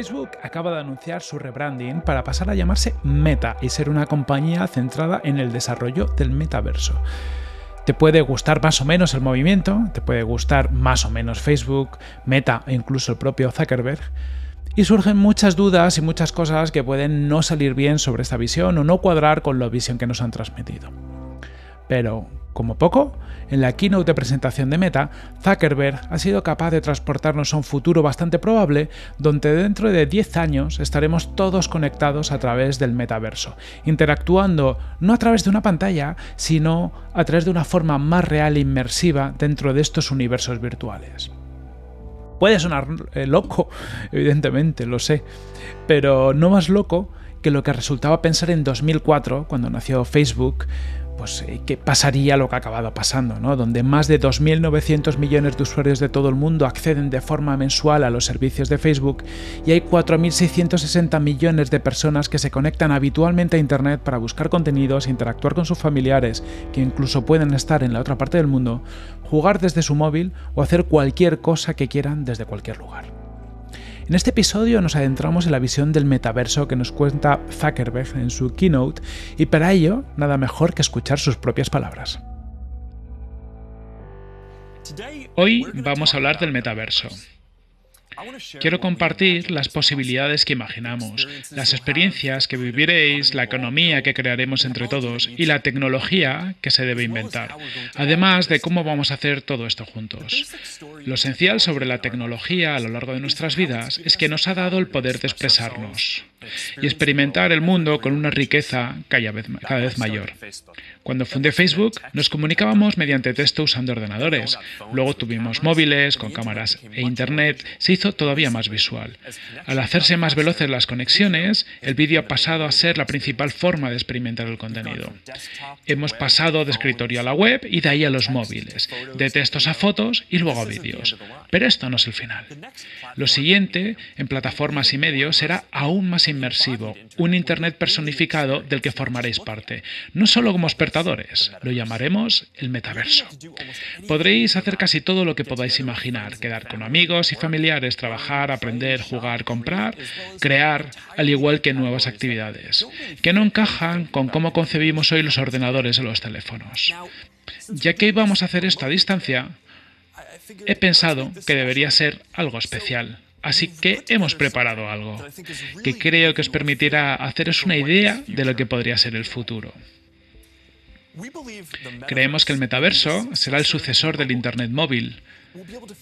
Facebook acaba de anunciar su rebranding para pasar a llamarse Meta y ser una compañía centrada en el desarrollo del metaverso. Te puede gustar más o menos el movimiento, te puede gustar más o menos Facebook, Meta e incluso el propio Zuckerberg, y surgen muchas dudas y muchas cosas que pueden no salir bien sobre esta visión o no cuadrar con la visión que nos han transmitido. Pero, como poco, en la keynote de presentación de Meta, Zuckerberg ha sido capaz de transportarnos a un futuro bastante probable donde dentro de 10 años estaremos todos conectados a través del metaverso, interactuando no a través de una pantalla, sino a través de una forma más real e inmersiva dentro de estos universos virtuales. Puede sonar eh, loco, evidentemente, lo sé, pero no más loco que lo que resultaba pensar en 2004, cuando nació Facebook, pues, eh, qué pasaría lo que ha acabado pasando, ¿no? donde más de 2.900 millones de usuarios de todo el mundo acceden de forma mensual a los servicios de Facebook y hay 4.660 millones de personas que se conectan habitualmente a Internet para buscar contenidos, interactuar con sus familiares, que incluso pueden estar en la otra parte del mundo, jugar desde su móvil o hacer cualquier cosa que quieran desde cualquier lugar. En este episodio nos adentramos en la visión del metaverso que nos cuenta Zuckerberg en su keynote y para ello nada mejor que escuchar sus propias palabras. Hoy vamos a hablar del metaverso. Quiero compartir las posibilidades que imaginamos, las experiencias que viviréis, la economía que crearemos entre todos y la tecnología que se debe inventar, además de cómo vamos a hacer todo esto juntos. Lo esencial sobre la tecnología a lo largo de nuestras vidas es que nos ha dado el poder de expresarnos y experimentar el mundo con una riqueza cada vez, mayor. Cuando fundé Facebook, nos comunicábamos mediante texto usando ordenadores. Luego tuvimos móviles con cámaras e Internet. Se todavía más visual. Al hacerse más veloces las conexiones, el vídeo ha pasado a ser la principal forma de experimentar el contenido. Hemos pasado de escritorio a la web y de ahí a los móviles, de textos a fotos y luego a vídeos. Pero esto no es el final. Lo siguiente, en plataformas y medios, será aún más inmersivo, un Internet personificado del que formaréis parte, no solo como espectadores, lo llamaremos el metaverso. Podréis hacer casi todo lo que podáis imaginar, quedar con amigos y familiares, trabajar, aprender, jugar, comprar, crear, al igual que nuevas actividades, que no encajan con cómo concebimos hoy los ordenadores o los teléfonos. Ya que íbamos a hacer esto a distancia, he pensado que debería ser algo especial. Así que hemos preparado algo que creo que os permitirá haceros una idea de lo que podría ser el futuro. Creemos que el metaverso será el sucesor del Internet móvil.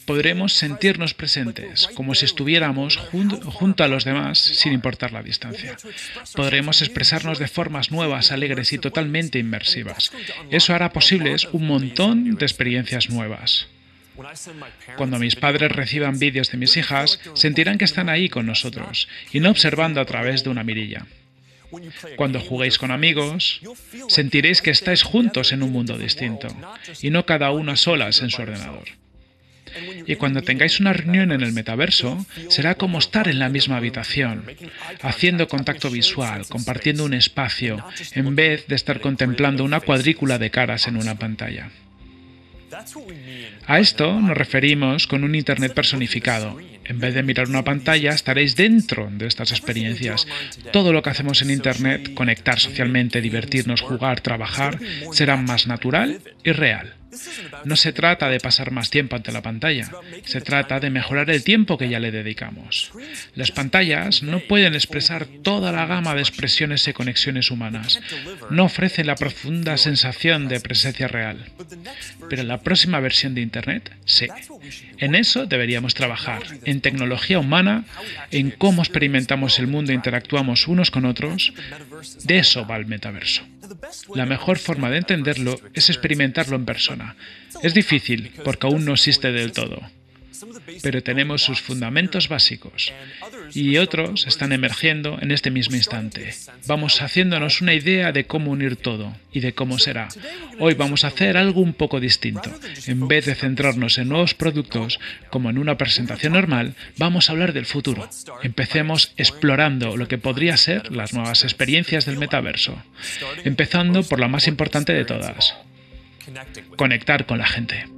Podremos sentirnos presentes, como si estuviéramos junto a los demás, sin importar la distancia. Podremos expresarnos de formas nuevas, alegres y totalmente inmersivas. Eso hará posibles un montón de experiencias nuevas. Cuando mis padres reciban vídeos de mis hijas, sentirán que están ahí con nosotros y no observando a través de una mirilla. Cuando juguéis con amigos, sentiréis que estáis juntos en un mundo distinto y no cada uno a solas en su ordenador. Y cuando tengáis una reunión en el metaverso, será como estar en la misma habitación, haciendo contacto visual, compartiendo un espacio, en vez de estar contemplando una cuadrícula de caras en una pantalla. A esto nos referimos con un Internet personificado. En vez de mirar una pantalla, estaréis dentro de estas experiencias. Todo lo que hacemos en Internet, conectar socialmente, divertirnos, jugar, trabajar, será más natural y real. No se trata de pasar más tiempo ante la pantalla, se trata de mejorar el tiempo que ya le dedicamos. Las pantallas no pueden expresar toda la gama de expresiones y conexiones humanas, no ofrecen la profunda sensación de presencia real. Pero la próxima versión de Internet, sí. En eso deberíamos trabajar, en tecnología humana, en cómo experimentamos el mundo e interactuamos unos con otros. De eso va el metaverso. La mejor forma de entenderlo es experimentarlo en persona. Es difícil porque aún no existe del todo, pero tenemos sus fundamentos básicos y otros están emergiendo en este mismo instante. Vamos haciéndonos una idea de cómo unir todo y de cómo será. Hoy vamos a hacer algo un poco distinto. En vez de centrarnos en nuevos productos como en una presentación normal, vamos a hablar del futuro. Empecemos explorando lo que podría ser las nuevas experiencias del metaverso, empezando por la más importante de todas, conectar con la gente.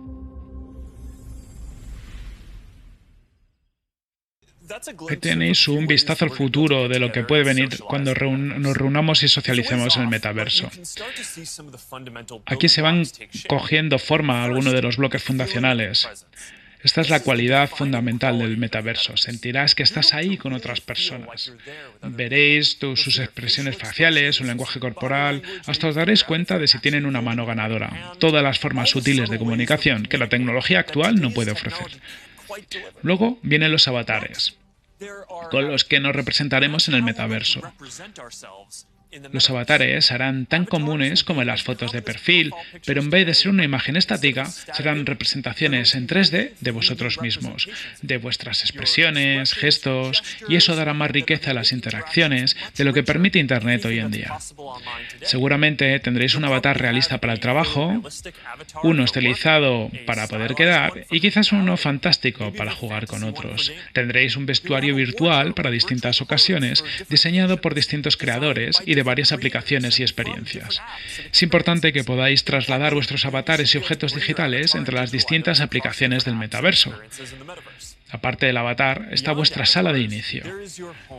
Ahí tenéis un vistazo al futuro de lo que puede venir cuando nos reunamos y socialicemos en el metaverso. Aquí se van cogiendo forma algunos de los bloques fundacionales. Esta es la cualidad fundamental del metaverso. Sentirás que estás ahí con otras personas. Veréis sus expresiones faciales, un lenguaje corporal, hasta os daréis cuenta de si tienen una mano ganadora. Todas las formas útiles de comunicación que la tecnología actual no puede ofrecer. Luego vienen los avatares, con los que nos representaremos en el metaverso. Los avatares serán tan comunes como las fotos de perfil, pero en vez de ser una imagen estática, serán representaciones en 3D de vosotros mismos, de vuestras expresiones, gestos, y eso dará más riqueza a las interacciones de lo que permite Internet hoy en día. Seguramente tendréis un avatar realista para el trabajo, uno estilizado para poder quedar y quizás uno fantástico para jugar con otros. Tendréis un vestuario virtual para distintas ocasiones, diseñado por distintos creadores y de varias aplicaciones y experiencias. Es importante que podáis trasladar vuestros avatares y objetos digitales entre las distintas aplicaciones del metaverso. Aparte del avatar, está vuestra sala de inicio.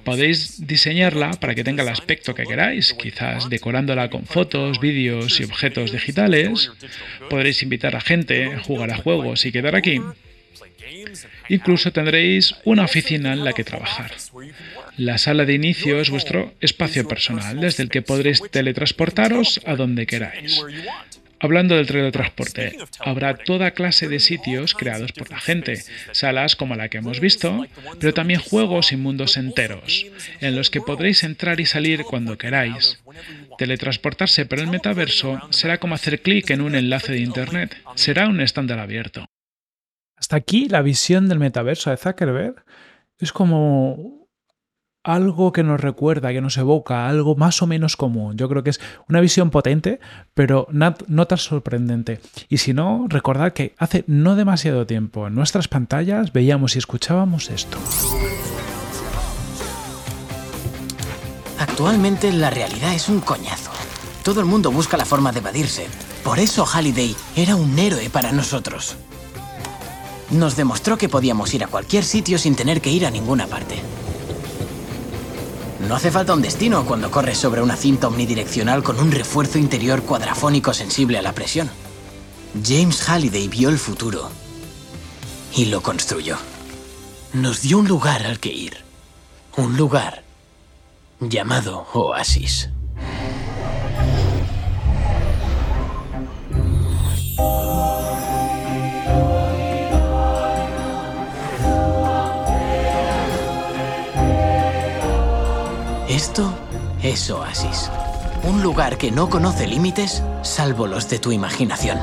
Podéis diseñarla para que tenga el aspecto que queráis, quizás decorándola con fotos, vídeos y objetos digitales. Podréis invitar a gente, jugar a juegos y quedar aquí. Incluso tendréis una oficina en la que trabajar. La sala de inicio es vuestro espacio personal, desde el que podréis teletransportaros a donde queráis. Hablando del teletransporte, habrá toda clase de sitios creados por la gente, salas como la que hemos visto, pero también juegos y mundos enteros, en los que podréis entrar y salir cuando queráis. Teletransportarse por el metaverso será como hacer clic en un enlace de Internet, será un estándar abierto. Hasta aquí la visión del metaverso de Zuckerberg es como algo que nos recuerda, que nos evoca, algo más o menos común. Yo creo que es una visión potente, pero no tan sorprendente. Y si no, recordad que hace no demasiado tiempo en nuestras pantallas veíamos y escuchábamos esto. Actualmente la realidad es un coñazo. Todo el mundo busca la forma de evadirse. Por eso Halliday era un héroe para nosotros. Nos demostró que podíamos ir a cualquier sitio sin tener que ir a ninguna parte. No hace falta un destino cuando corres sobre una cinta omnidireccional con un refuerzo interior cuadrafónico sensible a la presión. James Halliday vio el futuro y lo construyó. Nos dio un lugar al que ir. Un lugar llamado Oasis. Esto es Oasis. Un lugar que no conoce límites salvo los de tu imaginación.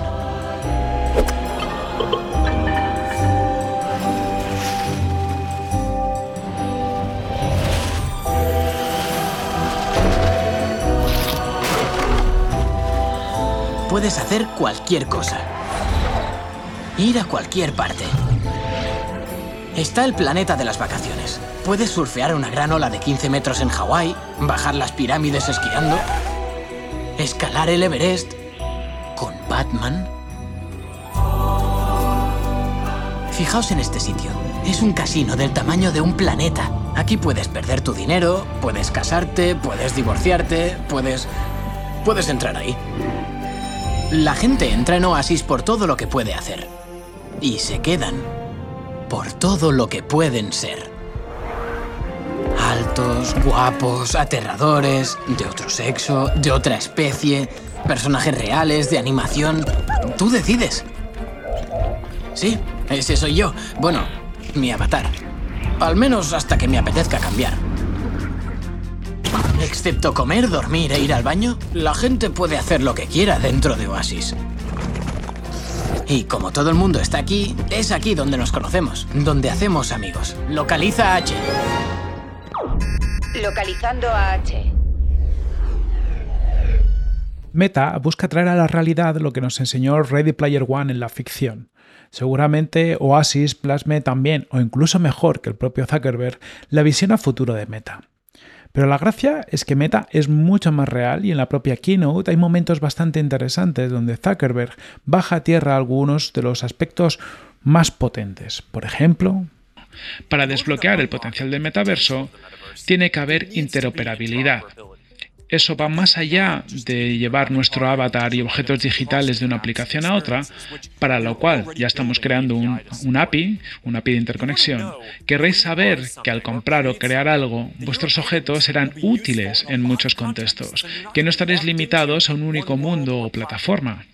Puedes hacer cualquier cosa. Ir a cualquier parte. Está el planeta de las vacaciones. Puedes surfear una gran ola de 15 metros en Hawái, bajar las pirámides esquiando, escalar el Everest con Batman. Fijaos en este sitio. Es un casino del tamaño de un planeta. Aquí puedes perder tu dinero, puedes casarte, puedes divorciarte, puedes... puedes entrar ahí. La gente entra en Oasis por todo lo que puede hacer. Y se quedan por todo lo que pueden ser guapos, aterradores, de otro sexo, de otra especie, personajes reales, de animación. Tú decides. Sí, ese soy yo. Bueno, mi avatar. Al menos hasta que me apetezca cambiar. Excepto comer, dormir e ir al baño, la gente puede hacer lo que quiera dentro de Oasis. Y como todo el mundo está aquí, es aquí donde nos conocemos, donde hacemos amigos. Localiza H. Localizando a H. Meta busca traer a la realidad lo que nos enseñó Ready Player One en la ficción. Seguramente Oasis plasme también, o incluso mejor que el propio Zuckerberg, la visión a futuro de Meta. Pero la gracia es que Meta es mucho más real y en la propia keynote hay momentos bastante interesantes donde Zuckerberg baja a tierra algunos de los aspectos más potentes. Por ejemplo, Para desbloquear el potencial del metaverso, tiene que haber interoperabilidad, eso va más allá de llevar nuestro avatar y objetos digitales de una aplicación a otra, para lo cual ya estamos creando un, API, un API de interconexión. Querréis saber que al comprar o crear algo, vuestros objetos serán útiles en muchos contextos, que no estaréis limitados a un único mundo o plataforma,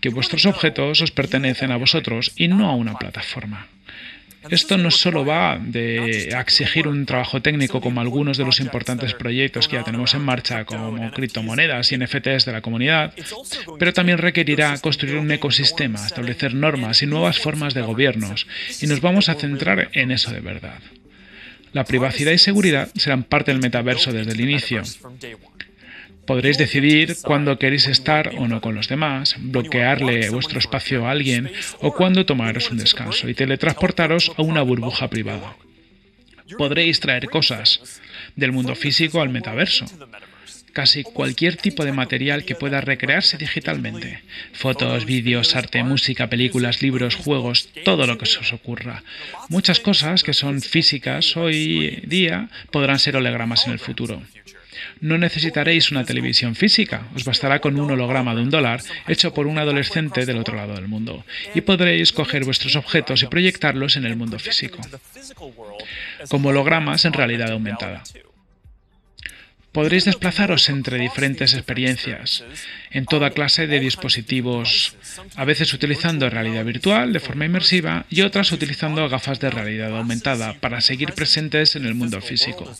que vuestros objetos os pertenecen a vosotros y no a una plataforma. Esto no solo va de exigir un trabajo técnico como algunos de los importantes proyectos que ya tenemos en marcha, como criptomonedas y NFTs de la comunidad, pero también requerirá construir un ecosistema, establecer normas y nuevas formas de gobiernos, y nos vamos a centrar en eso de verdad. La privacidad y seguridad serán parte del metaverso desde el inicio. Podréis decidir cuándo queréis estar o no con los demás, bloquearle vuestro espacio a alguien o cuándo tomaros un descanso y teletransportaros a una burbuja privada. Podréis traer cosas del mundo físico al metaverso. Casi cualquier tipo de material que pueda recrearse digitalmente. Fotos, vídeos, arte, música, películas, libros, juegos, todo lo que se os ocurra. Muchas cosas que son físicas hoy día podrán ser hologramas en el futuro. No necesitaréis una televisión física, os bastará con un holograma de un dólar hecho por un adolescente del otro lado del mundo, y podréis coger vuestros objetos y proyectarlos en el mundo físico, como hologramas en realidad aumentada. Podréis desplazaros entre diferentes experiencias, en toda clase de dispositivos, a veces utilizando realidad virtual de forma inmersiva y otras utilizando gafas de realidad aumentada para seguir presentes en el mundo físico,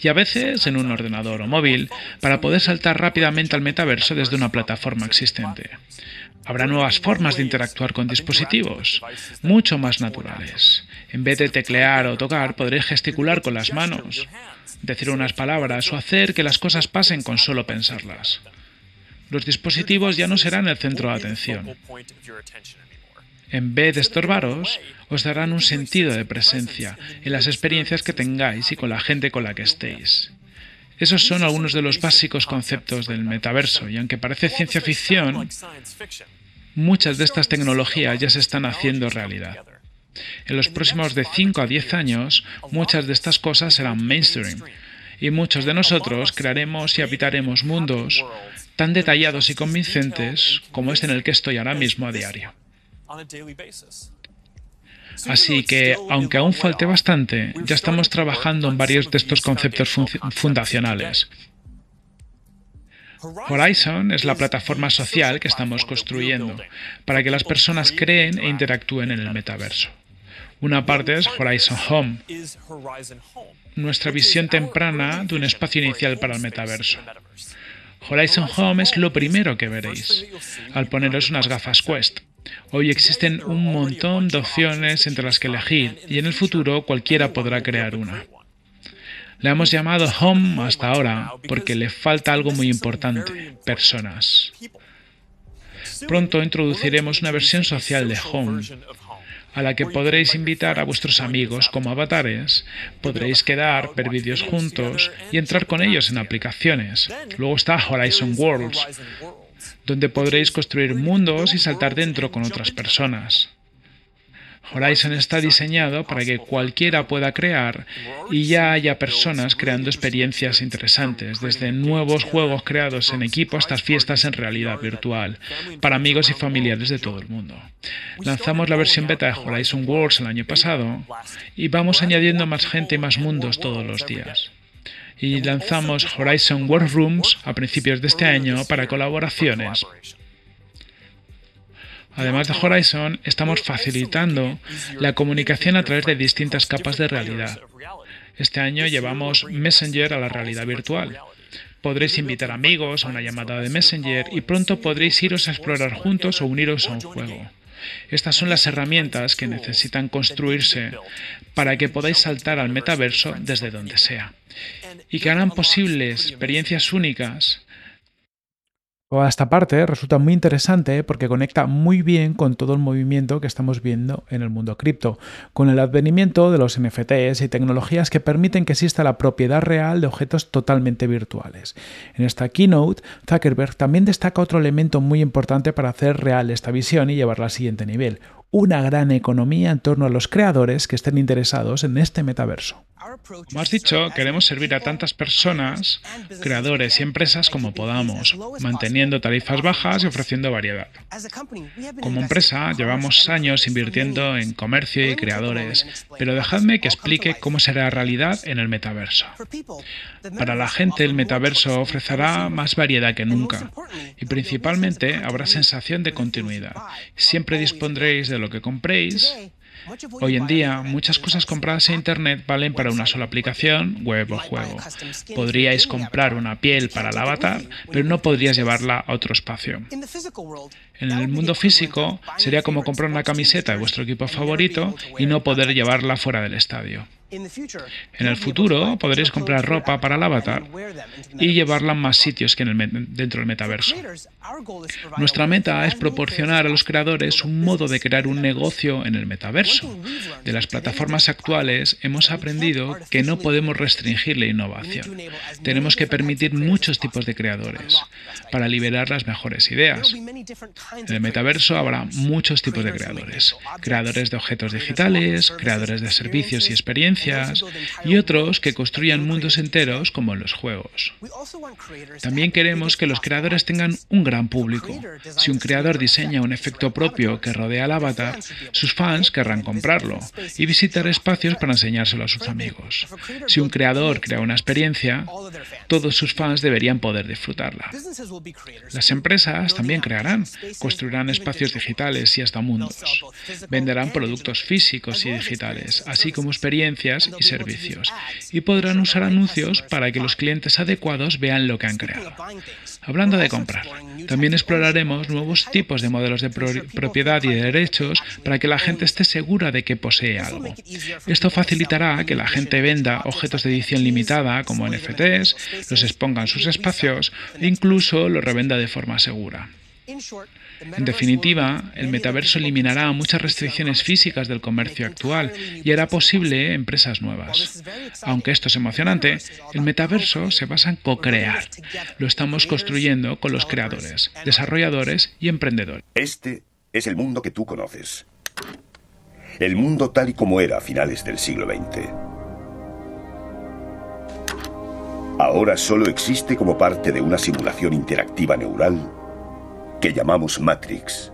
y a veces en un ordenador o móvil para poder saltar rápidamente al metaverso desde una plataforma existente. Habrá nuevas formas de interactuar con dispositivos, mucho más naturales. En vez de teclear o tocar, podréis gesticular con las manos decir unas palabras o hacer que las cosas pasen con solo pensarlas. Los dispositivos ya no serán el centro de atención. En vez de estorbaros, os darán un sentido de presencia en las experiencias que tengáis y con la gente con la que estéis. Esos son algunos de los básicos conceptos del metaverso, y aunque parece ciencia ficción, muchas de estas tecnologías ya se están haciendo realidad. En los próximos de 5 a 10 años, muchas de estas cosas serán mainstream y muchos de nosotros crearemos y habitaremos mundos tan detallados y convincentes como este en el que estoy ahora mismo a diario. Así que, aunque aún falte bastante, ya estamos trabajando en varios de estos conceptos fundacionales. Horizon es la plataforma social que estamos construyendo para que las personas creen e interactúen en el metaverso. Una parte es Horizon Home, nuestra visión temprana de un espacio inicial para el metaverso. Horizon Home es lo primero que veréis al poneros unas gafas Quest. Hoy existen un montón de opciones entre las que elegir y en el futuro cualquiera podrá crear una. Le hemos llamado Home hasta ahora porque le falta algo muy importante, personas. Pronto introduciremos una versión social de Home a la que podréis invitar a vuestros amigos como avatares, podréis quedar, ver vídeos juntos y entrar con ellos en aplicaciones. Luego está Horizon Worlds, donde podréis construir mundos y saltar dentro con otras personas. Horizon está diseñado para que cualquiera pueda crear y ya haya personas creando experiencias interesantes, desde nuevos juegos creados en equipo hasta fiestas en realidad virtual, para amigos y familiares de todo el mundo. Lanzamos la versión beta de Horizon Worlds el año pasado y vamos añadiendo más gente y más mundos todos los días y lanzamos Horizon World Rooms a principios de este año para colaboraciones. Además de Horizon, estamos facilitando la comunicación a través de distintas capas de realidad. Este año llevamos Messenger a la realidad virtual. Podréis invitar amigos a una llamada de Messenger y pronto podréis iros a explorar juntos o uniros a un juego. Estas son las herramientas que necesitan construirse para que podáis saltar al metaverso desde donde sea y que harán posibles experiencias únicas Esta parte resulta muy interesante porque conecta muy bien con todo el movimiento que estamos viendo en el mundo cripto, con el advenimiento de los NFTs y tecnologías que permiten que exista la propiedad real de objetos totalmente virtuales. En esta keynote, Zuckerberg también destaca otro elemento muy importante para hacer real esta visión y llevarla al siguiente nivel, una gran economía en torno a los creadores que estén interesados en este metaverso. Como has dicho, queremos servir a tantas personas, creadores y empresas como podamos, manteniendo tarifas bajas y ofreciendo variedad. Como empresa, llevamos años invirtiendo en comercio y creadores, pero dejadme que explique cómo será realidad en el metaverso. Para la gente, el metaverso ofrecerá más variedad que nunca y principalmente habrá sensación de continuidad. Siempre dispondréis de lo que compréis Hoy en día, muchas cosas compradas en Internet valen para una sola aplicación, web o juego. Podríais comprar una piel para el avatar, pero no podrías llevarla a otro espacio. En el mundo físico, sería como comprar una camiseta de vuestro equipo favorito y no poder llevarla fuera del estadio. En el futuro podréis comprar ropa para el avatar y llevarla a más sitios que dentro del metaverso. Nuestra meta es proporcionar a los creadores un modo de crear un negocio en el metaverso. De las plataformas actuales hemos aprendido que no podemos restringir la innovación. Tenemos que permitir muchos tipos de creadores para liberar las mejores ideas. En el metaverso habrá muchos tipos de creadores. Creadores de objetos digitales, creadores de servicios y experiencias, y otros que construyan mundos enteros como en los juegos. También queremos que los creadores tengan un gran público. Si un creador diseña un efecto propio que rodea al avatar, sus fans querrán comprarlo y visitar espacios para enseñárselo a sus amigos. Si un creador crea una experiencia, todos sus fans deberían poder disfrutarla. Las empresas también crearán, construirán espacios digitales y hasta mundos. Venderán productos físicos y digitales, así como experiencias y servicios, y podrán usar anuncios para que los clientes adecuados vean lo que han creado. Hablando de comprar, también exploraremos nuevos tipos de modelos de propiedad y de derechos para que la gente esté segura de que posee algo. Esto facilitará que la gente venda objetos de edición limitada como NFTs, los exponga en sus espacios e incluso los revenda de forma segura. En definitiva, el metaverso eliminará muchas restricciones físicas del comercio actual y hará posible empresas nuevas. Aunque esto es emocionante, el metaverso se basa en co-crear. Lo estamos construyendo con los creadores, desarrolladores y emprendedores. Este es el mundo que tú conoces. El mundo tal y como era a finales del siglo XX. Ahora solo existe como parte de una simulación interactiva neural que llamamos Matrix.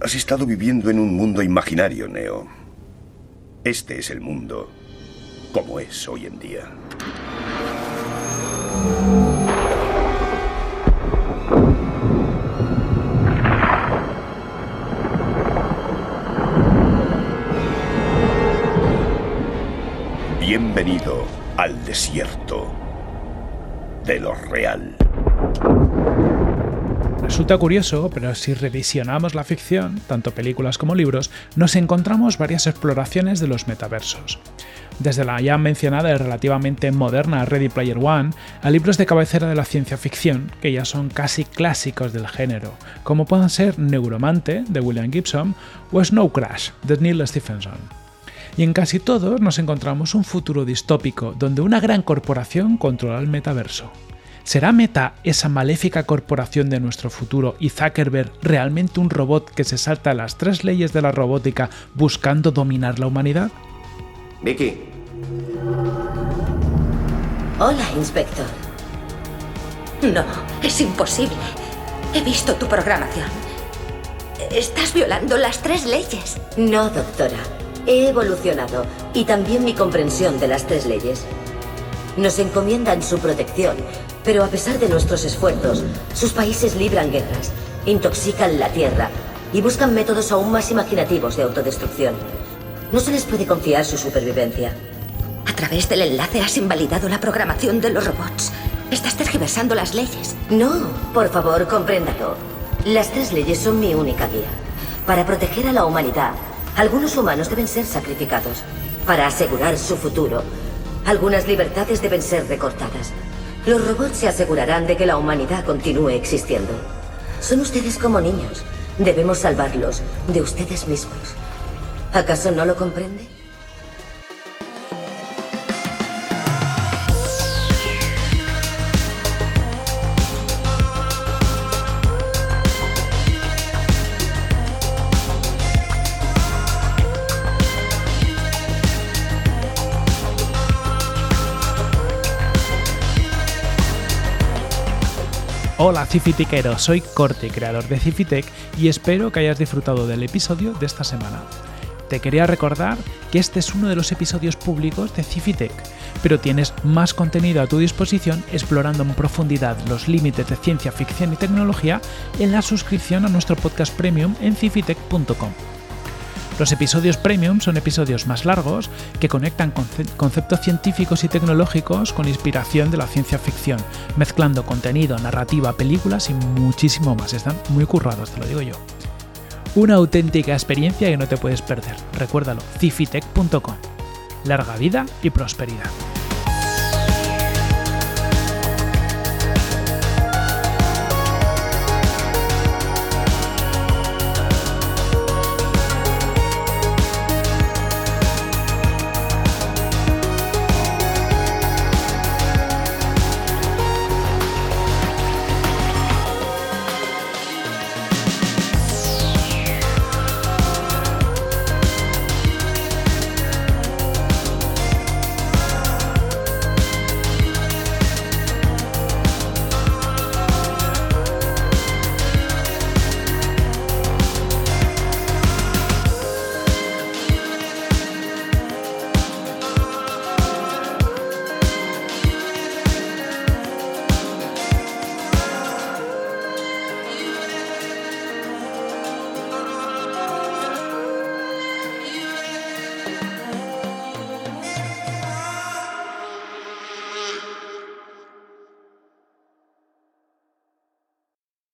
Has estado viviendo en un mundo imaginario, Neo. Este es el mundo como es hoy en día. Bienvenido al desierto de lo real. Resulta curioso, pero si revisionamos la ficción, tanto películas como libros, nos encontramos varias exploraciones de los metaversos. Desde la ya mencionada y relativamente moderna Ready Player One a libros de cabecera de la ciencia ficción, que ya son casi clásicos del género, como puedan ser Neuromante, de William Gibson, o Snow Crash, de Neil Stephenson y en casi todos nos encontramos un futuro distópico donde una gran corporación controla el metaverso. ¿Será Meta esa maléfica corporación de nuestro futuro y Zuckerberg realmente un robot que se salta las tres leyes de la robótica buscando dominar la humanidad? Vicky. Hola, inspector. No, es imposible. He visto tu programación. Estás violando las tres leyes. No, doctora. He evolucionado y también mi comprensión de las tres leyes. Nos encomiendan su protección, pero a pesar de nuestros esfuerzos, sus países libran guerras, intoxican la tierra y buscan métodos aún más imaginativos de autodestrucción. No se les puede confiar su supervivencia. A través del enlace has invalidado la programación de los robots. Estás tergiversando las leyes. No, por favor, compréndalo. Las tres leyes son mi única guía. Para proteger a la humanidad, algunos humanos deben ser sacrificados. Para asegurar su futuro, algunas libertades deben ser recortadas. Los robots se asegurarán de que la humanidad continúe existiendo. Son ustedes como niños. Debemos salvarlos de ustedes mismos. ¿Acaso no lo comprende? Hola Cifitiquero, soy Corte, creador de Cifitec, y espero que hayas disfrutado del episodio de esta semana. Te quería recordar que este es uno de los episodios públicos de Cifitec, pero tienes más contenido a tu disposición explorando en profundidad los límites de ciencia ficción y tecnología en la suscripción a nuestro podcast premium en cifitec.com. Los episodios premium son episodios más largos que conectan conceptos científicos y tecnológicos con inspiración de la ciencia ficción, mezclando contenido, narrativa, películas y muchísimo más. Están muy currados, te lo digo yo. Una auténtica experiencia que no te puedes perder. Recuérdalo, cifitech.com. Larga vida y prosperidad.